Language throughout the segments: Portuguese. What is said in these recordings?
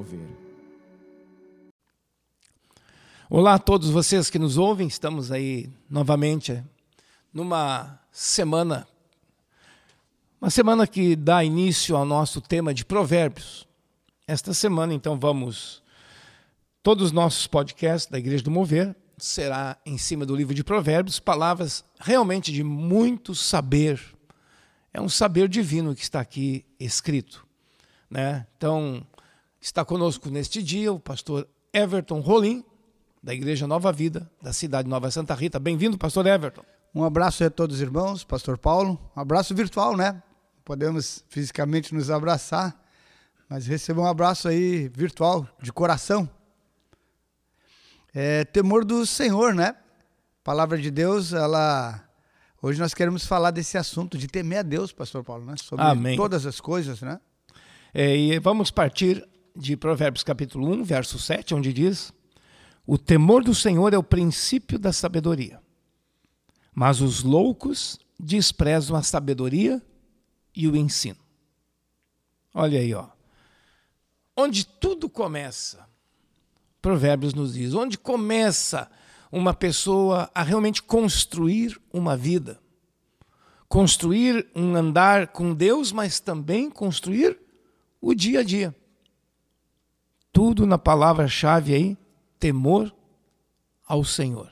Mover. Olá a todos vocês que nos ouvem, estamos aí novamente numa semana, uma semana que dá início ao nosso tema de provérbios. Esta semana, então, vamos, todos os nossos podcasts da Igreja do Mover será em cima do livro de provérbios, palavras realmente de muito saber, é um saber divino que está aqui escrito. Né? Então, está conosco neste dia o pastor Everton Rolim, da Igreja Nova Vida, da cidade Nova Santa Rita. Bem-vindo, pastor Everton. Um abraço a todos os irmãos, pastor Paulo. Um abraço virtual, né? Podemos fisicamente nos abraçar, mas receba um abraço aí virtual, de coração. É, temor do Senhor, né? palavra de Deus, ela Hoje nós queremos falar desse assunto de temer a Deus, pastor Paulo, né? Sobre Amém. todas as coisas, né? É, e vamos partir de Provérbios capítulo 1, verso 7, onde diz: O temor do Senhor é o princípio da sabedoria, mas os loucos desprezam a sabedoria e o ensino. Olha aí, ó. Onde tudo começa, Provérbios nos diz, onde começa uma pessoa a realmente construir uma vida, construir um andar com Deus, mas também construir o dia a dia. Tudo na palavra-chave aí, temor ao Senhor.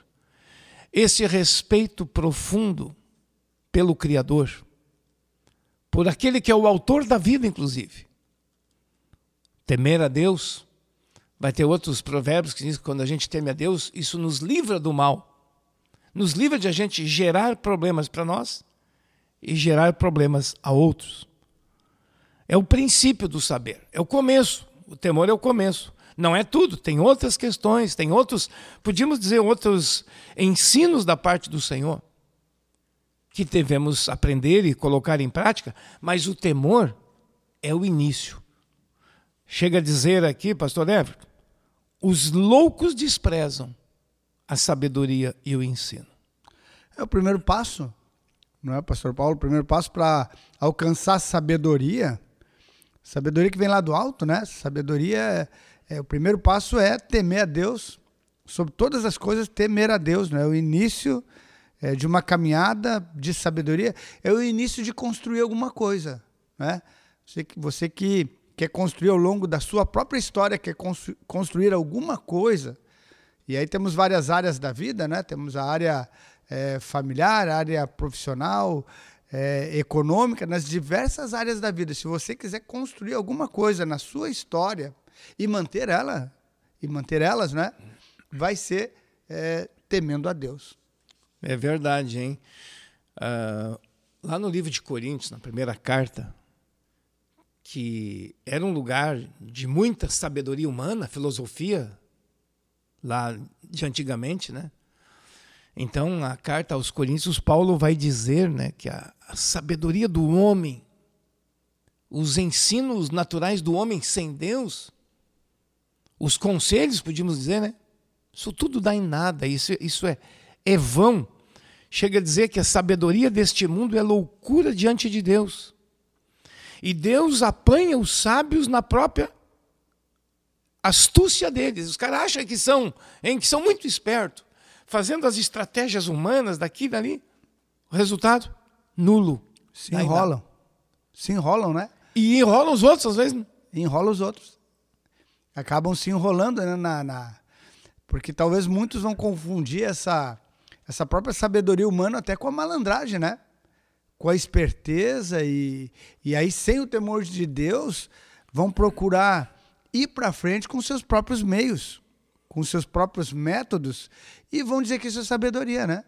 Esse respeito profundo pelo Criador, por aquele que é o autor da vida, inclusive. Temer a Deus Vai ter outros provérbios que dizem que quando a gente teme a Deus, isso nos livra do mal. Nos livra de a gente gerar problemas para nós e gerar problemas a outros. É o princípio do saber, é o começo. O temor é o começo. Não é tudo, tem outras questões, tem outros, podíamos dizer, outros ensinos da parte do Senhor que devemos aprender e colocar em prática, mas o temor é o início. Chega a dizer aqui, pastor Everton, os loucos desprezam a sabedoria e o ensino. É o primeiro passo, não é, pastor Paulo? O primeiro passo para alcançar sabedoria, sabedoria que vem lá do alto, né? Sabedoria, é, é, o primeiro passo é temer a Deus, sobre todas as coisas, temer a Deus, né? O início é, de uma caminhada de sabedoria é o início de construir alguma coisa, né? Você, você que quer construir ao longo da sua própria história, quer construir alguma coisa. E aí temos várias áreas da vida, né? Temos a área é, familiar, a área profissional, é, econômica, nas diversas áreas da vida. Se você quiser construir alguma coisa na sua história e manter ela, e manter elas, né? Vai ser é, temendo a Deus. É verdade, hein? Uh, lá no livro de Coríntios, na primeira carta, que era um lugar de muita sabedoria humana, filosofia, lá de antigamente, né? Então, a carta aos Coríntios, Paulo vai dizer né, que a, a sabedoria do homem, os ensinos naturais do homem sem Deus, os conselhos, podíamos dizer, né? Isso tudo dá em nada, isso, isso é, é vão. Chega a dizer que a sabedoria deste mundo é loucura diante de Deus. E Deus apanha os sábios na própria astúcia deles. Os caras acham que são, hein, que são muito espertos, fazendo as estratégias humanas daqui e dali. O resultado? Nulo. Se enrolam. Se enrolam, né? E enrolam os outros, às vezes. Enrolam os outros. Acabam se enrolando né, na, na... Porque talvez muitos vão confundir essa, essa própria sabedoria humana até com a malandragem, né? com a esperteza e, e aí, sem o temor de Deus, vão procurar ir para frente com seus próprios meios, com seus próprios métodos e vão dizer que isso é sabedoria, né?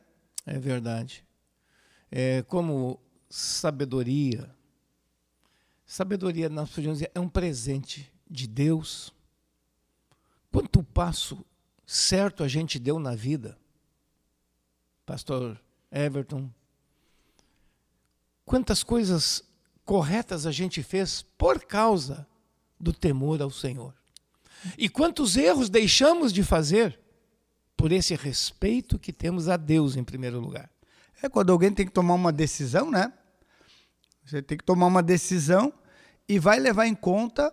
É verdade. É como sabedoria. Sabedoria, nós podemos dizer, é um presente de Deus. Quanto passo certo a gente deu na vida? Pastor Everton, Quantas coisas corretas a gente fez por causa do temor ao Senhor. E quantos erros deixamos de fazer por esse respeito que temos a Deus em primeiro lugar. É quando alguém tem que tomar uma decisão, né? Você tem que tomar uma decisão e vai levar em conta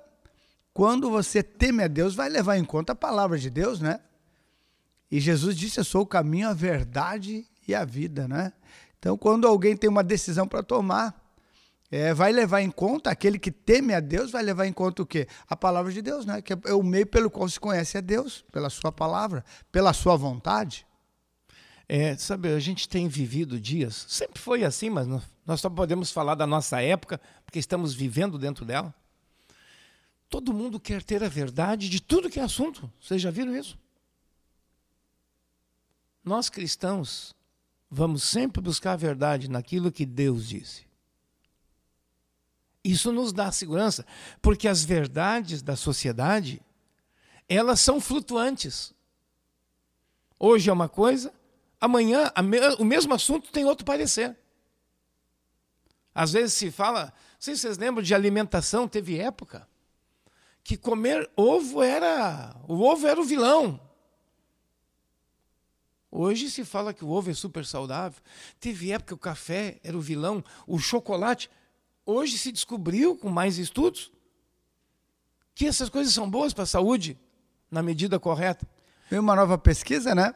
quando você teme a Deus, vai levar em conta a palavra de Deus, né? E Jesus disse: Eu sou o caminho, a verdade e a vida, né? Então, quando alguém tem uma decisão para tomar, é, vai levar em conta, aquele que teme a Deus, vai levar em conta o quê? A palavra de Deus, né? Que é o meio pelo qual se conhece a Deus, pela sua palavra, pela sua vontade. É, sabe, a gente tem vivido dias, sempre foi assim, mas nós só podemos falar da nossa época, porque estamos vivendo dentro dela. Todo mundo quer ter a verdade de tudo que é assunto. Vocês já viram isso? Nós cristãos vamos sempre buscar a verdade naquilo que Deus disse. Isso nos dá segurança, porque as verdades da sociedade, elas são flutuantes. Hoje é uma coisa, amanhã o mesmo assunto tem outro parecer. Às vezes se fala, não sei se vocês lembram de alimentação, teve época que comer ovo era, o ovo era o vilão. Hoje se fala que o ovo é super saudável. Teve época que o café era o vilão, o chocolate. Hoje se descobriu, com mais estudos, que essas coisas são boas para a saúde, na medida correta. Tem uma nova pesquisa, né?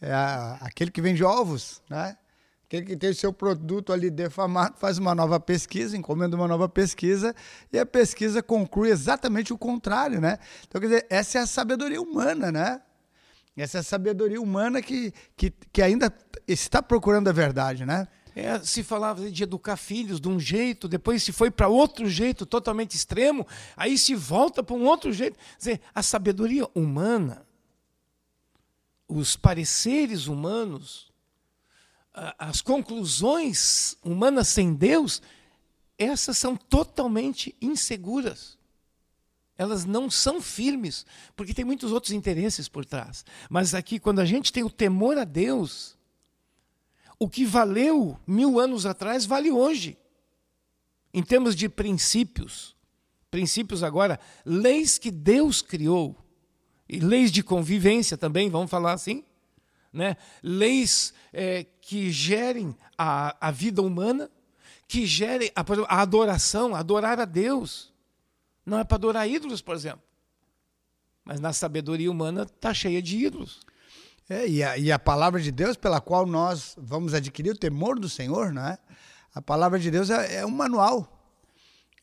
É a, aquele que vende ovos, né? Aquele que tem o seu produto ali defamado faz uma nova pesquisa, encomenda uma nova pesquisa, e a pesquisa conclui exatamente o contrário, né? Então, quer dizer, essa é a sabedoria humana, né? Essa é a sabedoria humana que, que, que ainda está procurando a verdade, né? É, se falava de educar filhos de um jeito, depois se foi para outro jeito totalmente extremo, aí se volta para um outro jeito. Quer dizer, a sabedoria humana, os pareceres humanos, as conclusões humanas sem Deus, essas são totalmente inseguras elas não são firmes, porque tem muitos outros interesses por trás. Mas aqui, quando a gente tem o temor a Deus, o que valeu mil anos atrás vale hoje. Em termos de princípios, princípios agora, leis que Deus criou, e leis de convivência também, vamos falar assim, né? leis é, que gerem a, a vida humana, que gerem a, a adoração, adorar a Deus. Não é para adorar ídolos, por exemplo. Mas na sabedoria humana está cheia de ídolos. É, e, a, e a palavra de Deus pela qual nós vamos adquirir o temor do Senhor, não é? A palavra de Deus é, é um manual.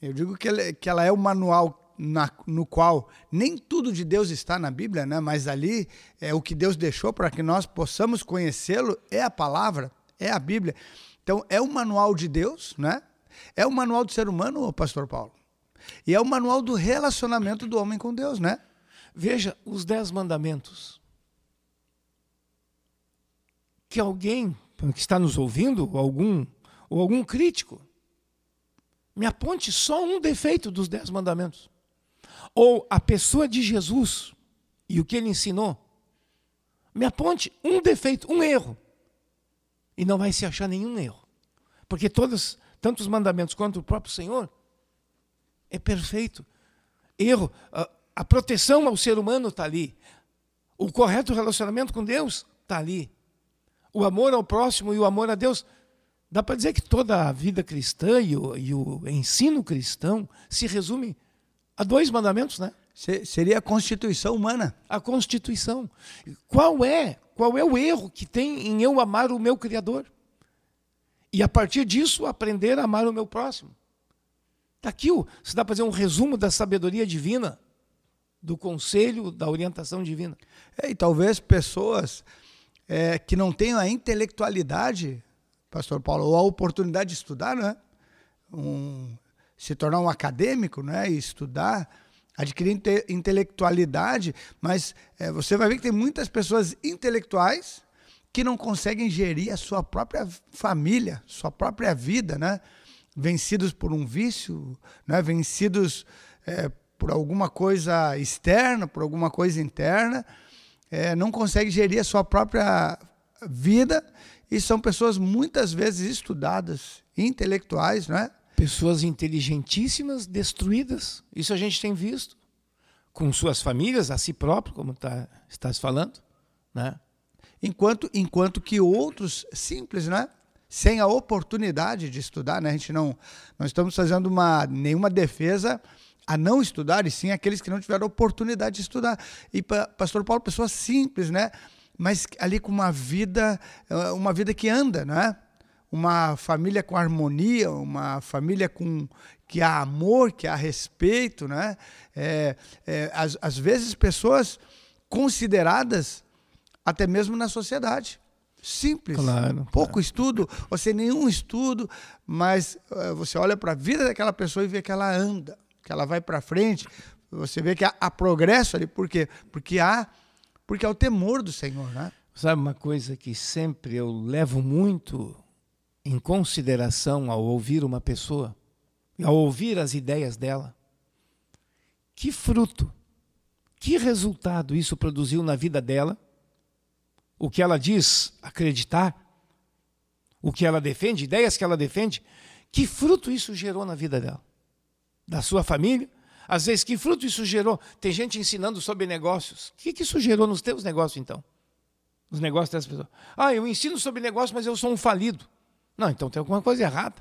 Eu digo que ela, que ela é um manual na, no qual nem tudo de Deus está na Bíblia, né? mas ali é o que Deus deixou para que nós possamos conhecê-lo é a palavra, é a Bíblia. Então é um manual de Deus, né? É um manual do ser humano, pastor Paulo. E é o manual do relacionamento do homem com Deus, né? Veja os dez mandamentos. Que alguém que está nos ouvindo, ou algum, ou algum crítico, me aponte só um defeito dos dez mandamentos. Ou a pessoa de Jesus e o que ele ensinou. Me aponte um defeito, um erro. E não vai se achar nenhum erro. Porque todos, tanto os mandamentos quanto o próprio Senhor, é perfeito. Erro, a, a proteção ao ser humano está ali. O correto relacionamento com Deus está ali. O amor ao próximo e o amor a Deus. Dá para dizer que toda a vida cristã e o, e o ensino cristão se resume a dois mandamentos, né? Seria a constituição humana. A constituição. Qual é? Qual é o erro que tem em eu amar o meu Criador? E a partir disso aprender a amar o meu próximo. Está aqui, se dá para fazer um resumo da sabedoria divina, do conselho, da orientação divina. É, e talvez pessoas é, que não tenham a intelectualidade, pastor Paulo, ou a oportunidade de estudar, né? Um, se tornar um acadêmico, né? E estudar, adquirir inte intelectualidade, mas é, você vai ver que tem muitas pessoas intelectuais que não conseguem gerir a sua própria família, sua própria vida, né? vencidos por um vício, né? vencidos é, por alguma coisa externa, por alguma coisa interna, é, não consegue gerir a sua própria vida e são pessoas muitas vezes estudadas, intelectuais, né? Pessoas inteligentíssimas destruídas. Isso a gente tem visto com suas famílias, a si próprio, como tá, estás falando, né? Enquanto, enquanto que outros simples, né? sem a oportunidade de estudar, né? A gente não, não estamos fazendo uma, nenhuma defesa a não estudar, e sim aqueles que não tiveram oportunidade de estudar. E pastor Paulo, pessoa simples, né? Mas ali com uma vida, eh, uma vida que anda, né? Uma família com harmonia, uma família com que há amor, que há respeito, né? É, é, às, às vezes pessoas consideradas até mesmo na sociedade. Simples. Claro, Pouco claro. estudo, ou sem nenhum estudo, mas uh, você olha para a vida daquela pessoa e vê que ela anda, que ela vai para frente. Você vê que há, há, progresso ali. Por quê? Porque há, porque há o temor do Senhor, né? Sabe uma coisa que sempre eu levo muito em consideração ao ouvir uma pessoa, ao ouvir as ideias dela? Que fruto, que resultado isso produziu na vida dela? O que ela diz acreditar? O que ela defende, ideias que ela defende? Que fruto isso gerou na vida dela? Da sua família? Às vezes, que fruto isso gerou? Tem gente ensinando sobre negócios. O que, que isso gerou nos teus negócios, então? Nos negócios dessas pessoas. Ah, eu ensino sobre negócio, mas eu sou um falido. Não, então tem alguma coisa errada.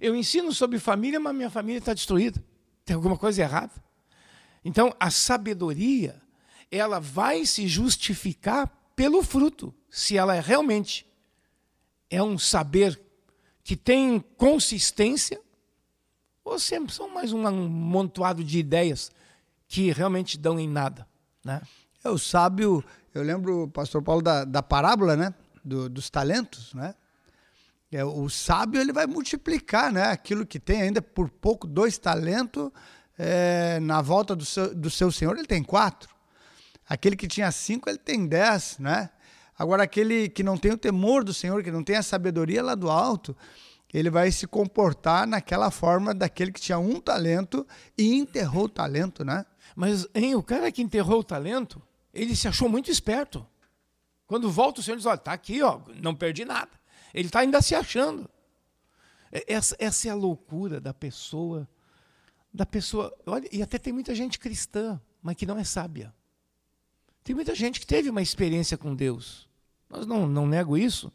Eu ensino sobre família, mas minha família está destruída. Tem alguma coisa errada. Então, a sabedoria, ela vai se justificar pelo fruto, se ela é realmente é um saber que tem consistência, ou sempre são mais um amontoado de ideias que realmente dão em nada. Né? É o sábio, eu lembro, pastor Paulo, da, da parábola né? Do, dos talentos, né? É, o sábio ele vai multiplicar né, aquilo que tem ainda por pouco, dois talentos, é, na volta do seu, do seu senhor ele tem quatro. Aquele que tinha cinco, ele tem dez, né? Agora, aquele que não tem o temor do Senhor, que não tem a sabedoria lá do alto, ele vai se comportar naquela forma daquele que tinha um talento e enterrou o talento, né? Mas, hein, o cara que enterrou o talento, ele se achou muito esperto. Quando volta o Senhor diz, olha, tá aqui, ó, não perdi nada. Ele está ainda se achando. É, essa, essa é a loucura da pessoa. Da pessoa. Olha, e até tem muita gente cristã, mas que não é sábia. Tem muita gente que teve uma experiência com Deus. Nós não, não nego isso.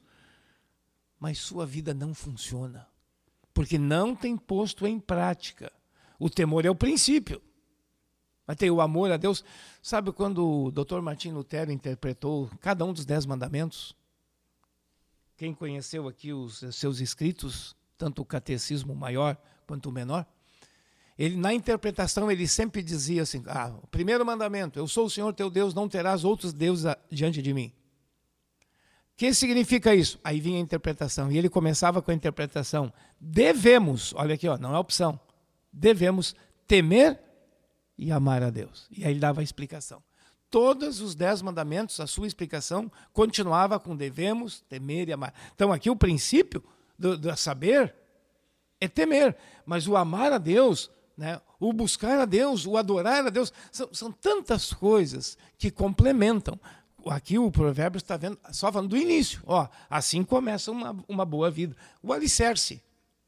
Mas sua vida não funciona. Porque não tem posto em prática. O temor é o princípio. Mas tem o amor a Deus. Sabe quando o Dr. Martin Lutero interpretou cada um dos dez mandamentos? Quem conheceu aqui os seus escritos, tanto o catecismo maior quanto o menor, ele na interpretação ele sempre dizia assim: ah, o primeiro mandamento, eu sou o Senhor teu Deus, não terás outros deuses diante de mim. O que significa isso? Aí vinha a interpretação e ele começava com a interpretação: devemos, olha aqui, ó, não é opção, devemos temer e amar a Deus. E aí ele dava a explicação todos os dez mandamentos, a sua explicação continuava com devemos temer e amar. Então, aqui o princípio do, do saber é temer, mas o amar a Deus, né, o buscar a Deus, o adorar a Deus, são, são tantas coisas que complementam. Aqui o provérbio está vendo, só falando do início. Ó, assim começa uma, uma boa vida. O alicerce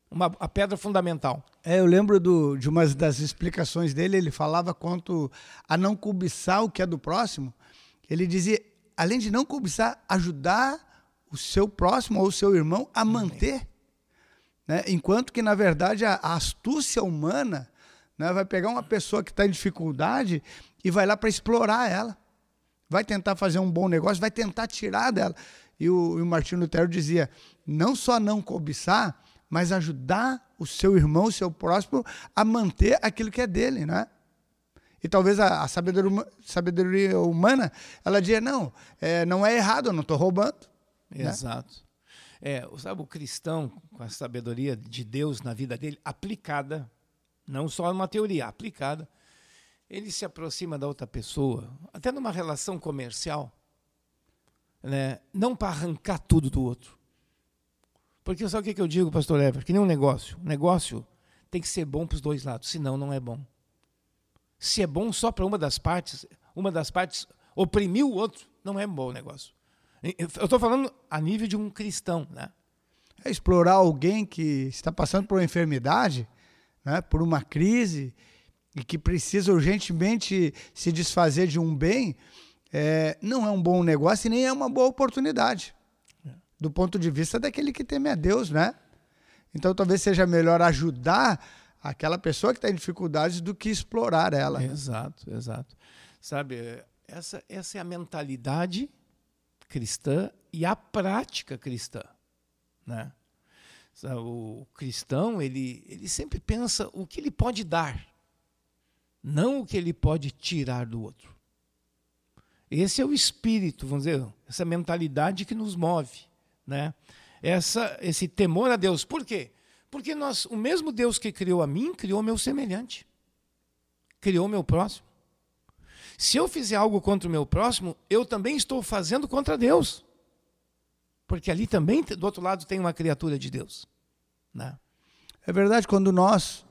uma, a pedra fundamental. É, eu lembro do, de uma das explicações dele, ele falava quanto a não cobiçar o que é do próximo. Ele dizia, além de não cobiçar, ajudar o seu próximo ou o seu irmão a manter. Né? Enquanto que, na verdade, a, a astúcia humana né, vai pegar uma pessoa que está em dificuldade e vai lá para explorar ela. Vai tentar fazer um bom negócio, vai tentar tirar dela. E o, e o Martinho Lutero dizia: não só não cobiçar, mas ajudar o seu irmão, o seu próximo, a manter aquilo que é dele, né? E talvez a, a sabedoria, sabedoria, humana, ela diga, não, é, não é errado, eu não estou roubando. Né? Exato. Né? É, sabe, o cristão, com a sabedoria de Deus na vida dele, aplicada, não só uma teoria, aplicada, ele se aproxima da outra pessoa, até numa relação comercial, né? não para arrancar tudo do outro, porque sabe o que eu digo, pastor Ever? Que nem um negócio. Um negócio tem que ser bom para os dois lados, senão não é bom. Se é bom só para uma das partes, uma das partes oprimir o outro, não é um bom negócio. Eu estou falando a nível de um cristão, né? É explorar alguém que está passando por uma enfermidade, né, por uma crise, e que precisa urgentemente se desfazer de um bem, é, não é um bom negócio e nem é uma boa oportunidade do ponto de vista daquele que teme a Deus, né? Então talvez seja melhor ajudar aquela pessoa que está em dificuldades do que explorar ela. Exato, exato. Sabe, essa, essa é a mentalidade cristã e a prática cristã, né? O cristão, ele, ele sempre pensa o que ele pode dar, não o que ele pode tirar do outro. Esse é o espírito, vamos dizer, essa mentalidade que nos move, né? Essa, esse temor a Deus. Por quê? Porque nós, o mesmo Deus que criou a mim, criou meu semelhante. Criou meu próximo. Se eu fizer algo contra o meu próximo, eu também estou fazendo contra Deus. Porque ali também, do outro lado, tem uma criatura de Deus. Né? É verdade, quando nós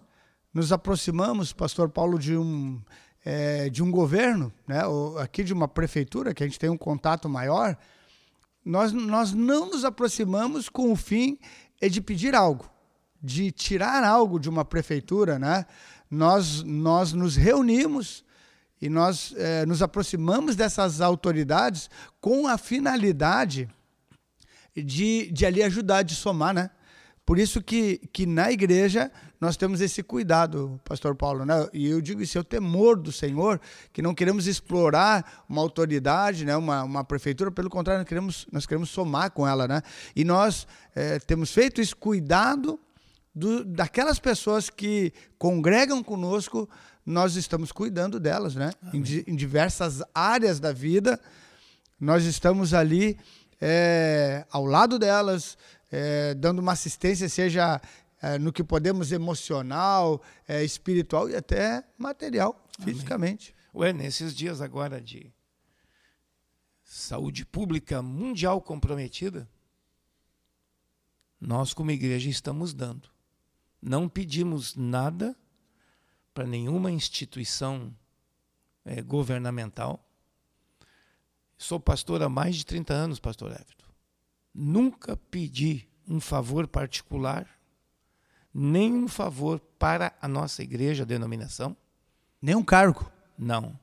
nos aproximamos, pastor Paulo, de um, é, de um governo, né, aqui de uma prefeitura, que a gente tem um contato maior, nós, nós não nos aproximamos com o fim de pedir algo, de tirar algo de uma prefeitura, né? Nós, nós nos reunimos e nós é, nos aproximamos dessas autoridades com a finalidade de, de ali ajudar, de somar, né? Por isso que, que na igreja nós temos esse cuidado, pastor Paulo, né? E eu digo isso, é o temor do Senhor, que não queremos explorar uma autoridade, né? uma, uma prefeitura, pelo contrário, nós queremos, nós queremos somar com ela, né? E nós é, temos feito esse cuidado do, daquelas pessoas que congregam conosco, nós estamos cuidando delas, né? Em, em, diversas áreas da vida, nós estamos ali é, ao lado delas, é, dando uma assistência, seja é, no que podemos emocional, é, espiritual e até material, Amém. fisicamente. Ué, nesses dias agora de saúde pública mundial comprometida, nós como igreja estamos dando. Não pedimos nada para nenhuma instituição é, governamental. Sou pastor há mais de 30 anos, pastor Everton nunca pedi um favor particular, nem um favor para a nossa igreja, a denominação. Nem um cargo. Não.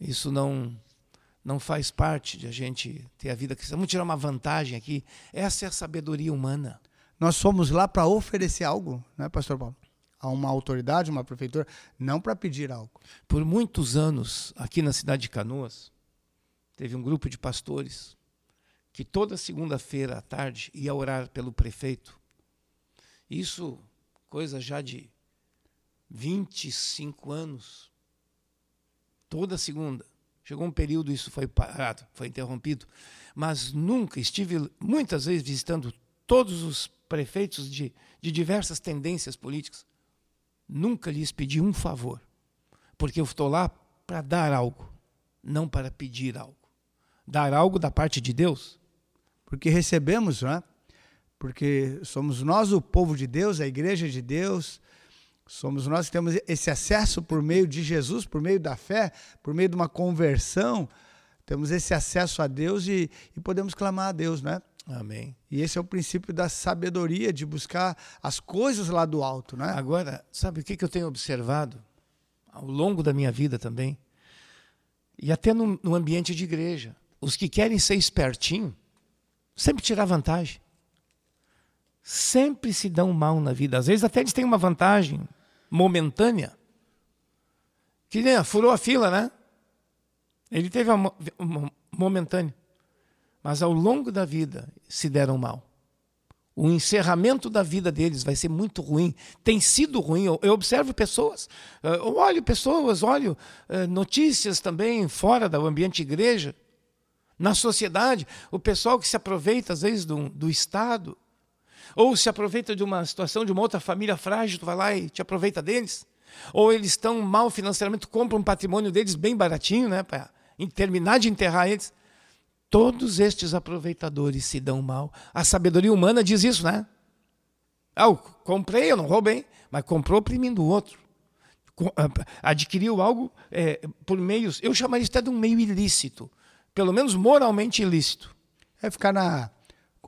Isso não não faz parte de a gente ter a vida cristã. Vamos tirar uma vantagem aqui. Essa é a sabedoria humana. Nós somos lá para oferecer algo, né, pastor Paulo? A uma autoridade, uma prefeitura, não para pedir algo. Por muitos anos, aqui na cidade de Canoas, teve um grupo de pastores que toda segunda-feira à tarde ia orar pelo prefeito. Isso, coisa já de 25 anos. Toda segunda. Chegou um período, isso foi parado, foi interrompido. Mas nunca estive, muitas vezes, visitando todos os prefeitos de, de diversas tendências políticas. Nunca lhes pedi um favor. Porque eu estou lá para dar algo, não para pedir algo. Dar algo da parte de Deus porque recebemos, né? Porque somos nós o povo de Deus, a igreja de Deus, somos nós que temos esse acesso por meio de Jesus, por meio da fé, por meio de uma conversão, temos esse acesso a Deus e, e podemos clamar a Deus, né? Amém. E esse é o princípio da sabedoria, de buscar as coisas lá do alto, né? Agora, sabe o que eu tenho observado ao longo da minha vida também? E até no, no ambiente de igreja. Os que querem ser espertinho, sempre tirar vantagem. Sempre se dão mal na vida. Às vezes até eles têm uma vantagem momentânea. Que nem furou a fila, né? Ele teve uma, momentânea. Mas ao longo da vida se deram mal. O encerramento da vida deles vai ser muito ruim. Tem sido ruim. Eu, observo pessoas, eh, eu olho pessoas, olho uh, notícias também fora do ambiente igreja na sociedade, o pessoal que se aproveita, às vezes, do, do Estado, ou se aproveita de uma situação de uma outra família frágil, tu vai lá e te aproveita deles. Ou eles estão mal financeiramente, compram um patrimônio deles bem baratinho, né, para terminar de enterrar eles. Todos estes aproveitadores se dão mal. A sabedoria humana diz isso, né? Ah, eu comprei, eu não roubei, mas comprou oprimindo o outro. Ah, adquiriu algo é, por meios, eu chamaria isso até de um meio ilícito pelo menos moralmente ilícito. É ficar na,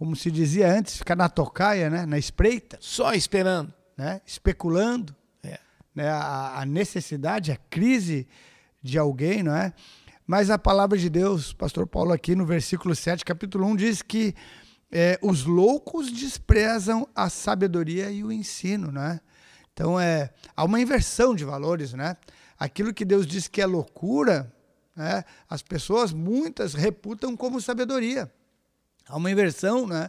como se dizia antes, ficar na tocaia, né? na espreita. Só esperando. Né? Especulando. É. Né? A, a necessidade, a crise de alguém, não é? Mas a palavra de Deus, pastor Paulo, aqui no versículo 7, capítulo 1, diz que é, os loucos desprezam a sabedoria e o ensino, né? Então é há uma inversão de valores, né? Aquilo que Deus diz que é loucura, né? As pessoas muitas reputam como sabedoria. Há uma inversão, né?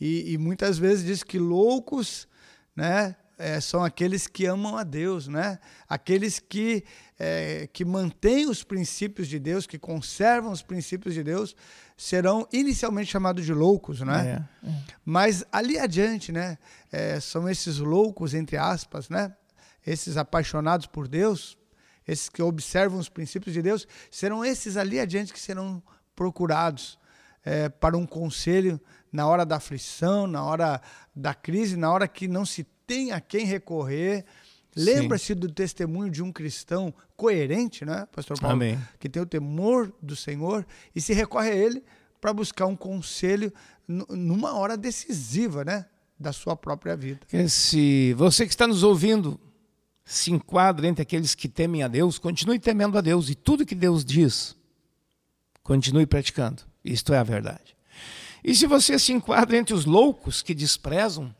E, e muitas vezes diz que loucos, né? É, são aqueles que amam a Deus, né? Aqueles que, é, que mantêm os princípios de Deus, que conservam os princípios de Deus, serão inicialmente chamados de loucos, né? É, é. Mas ali adiante, né? É, são esses loucos, entre aspas, né? Esses apaixonados por Deus, esses que observam os princípios de Deus, serão esses ali adiante que serão procurados é, para um conselho na hora da aflição, na hora da crise, na hora que não se tem a quem recorrer. Lembra-se do testemunho de um cristão coerente, né, Pastor Paulo? Amém. Que tem o temor do Senhor e se recorre a ele para buscar um conselho numa hora decisiva, né, da sua própria vida. Se você que está nos ouvindo se enquadra entre aqueles que temem a Deus, continue temendo a Deus e tudo que Deus diz, continue praticando. Isto é a verdade. E se você se enquadra entre os loucos que desprezam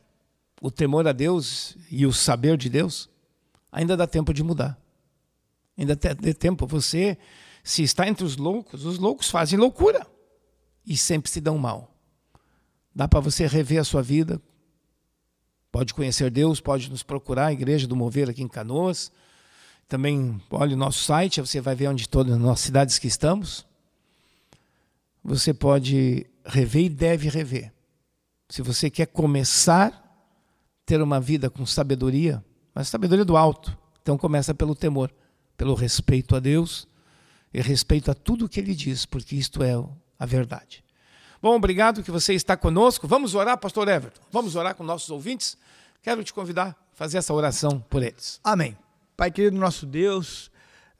o temor a Deus e o saber de Deus, ainda dá tempo de mudar. Ainda dá tempo. Você, se está entre os loucos, os loucos fazem loucura e sempre se dão mal. Dá para você rever a sua vida. Pode conhecer Deus, pode nos procurar, a Igreja do Mover aqui em Canoas. Também olhe o nosso site, você vai ver onde todas as cidades que estamos. Você pode rever e deve rever. Se você quer começar ter uma vida com sabedoria, mas sabedoria do alto, então começa pelo temor, pelo respeito a Deus e respeito a tudo que Ele diz, porque isto é a verdade. Bom, obrigado que você está conosco. Vamos orar, Pastor Everton. Vamos orar com nossos ouvintes. Quero te convidar a fazer essa oração por eles. Amém. Pai querido, nosso Deus.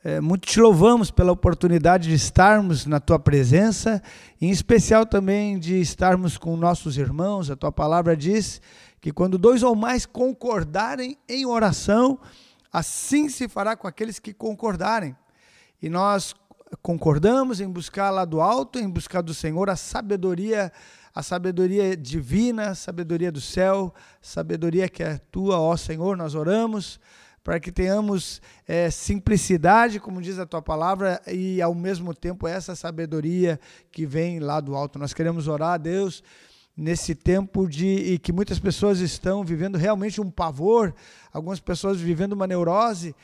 É, muito te louvamos pela oportunidade de estarmos na tua presença, em especial também de estarmos com nossos irmãos. A tua palavra diz que quando dois ou mais concordarem em oração, assim se fará com aqueles que concordarem. E nós concordamos em buscar lá do alto, em buscar do Senhor a sabedoria, a sabedoria divina, a sabedoria do céu, sabedoria que é tua, ó Senhor. Nós oramos para que tenhamos é, simplicidade, como diz a tua palavra, e ao mesmo tempo essa sabedoria que vem lá do alto. Nós queremos orar a Deus nesse tempo de e que muitas pessoas estão vivendo realmente um pavor, algumas pessoas vivendo uma neurose.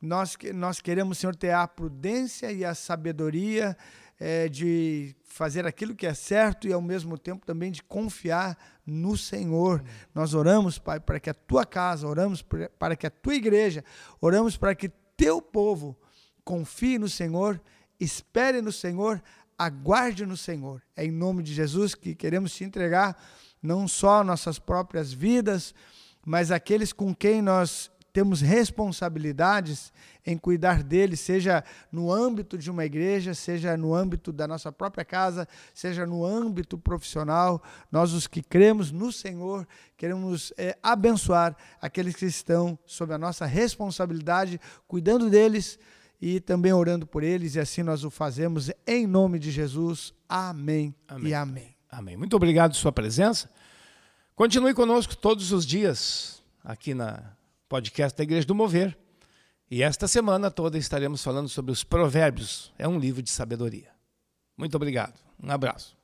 Nós, nós queremos, Senhor, ter a prudência e a sabedoria é, de fazer aquilo que é certo e ao mesmo tempo também de confiar no Senhor. Nós oramos, Pai, para que a tua casa, oramos para que a tua igreja, oramos para que teu povo confie no Senhor, espere no Senhor, aguarde no Senhor. É em nome de Jesus que queremos te entregar não só nossas próprias vidas, mas aqueles com quem nós temos responsabilidades em cuidar deles, seja no âmbito de uma igreja, seja no âmbito da nossa própria casa, seja no âmbito profissional. Nós, os que cremos no Senhor, queremos é, abençoar aqueles que estão sob a nossa responsabilidade, cuidando deles e também orando por eles, e assim nós o fazemos em nome de Jesus. Amém, amém. e amém. Amém. Muito obrigado por sua presença. Continue conosco todos os dias aqui na podcast da Igreja do Mover. E esta semana toda estaremos falando sobre os Provérbios. É um livro de sabedoria. Muito obrigado. Um abraço.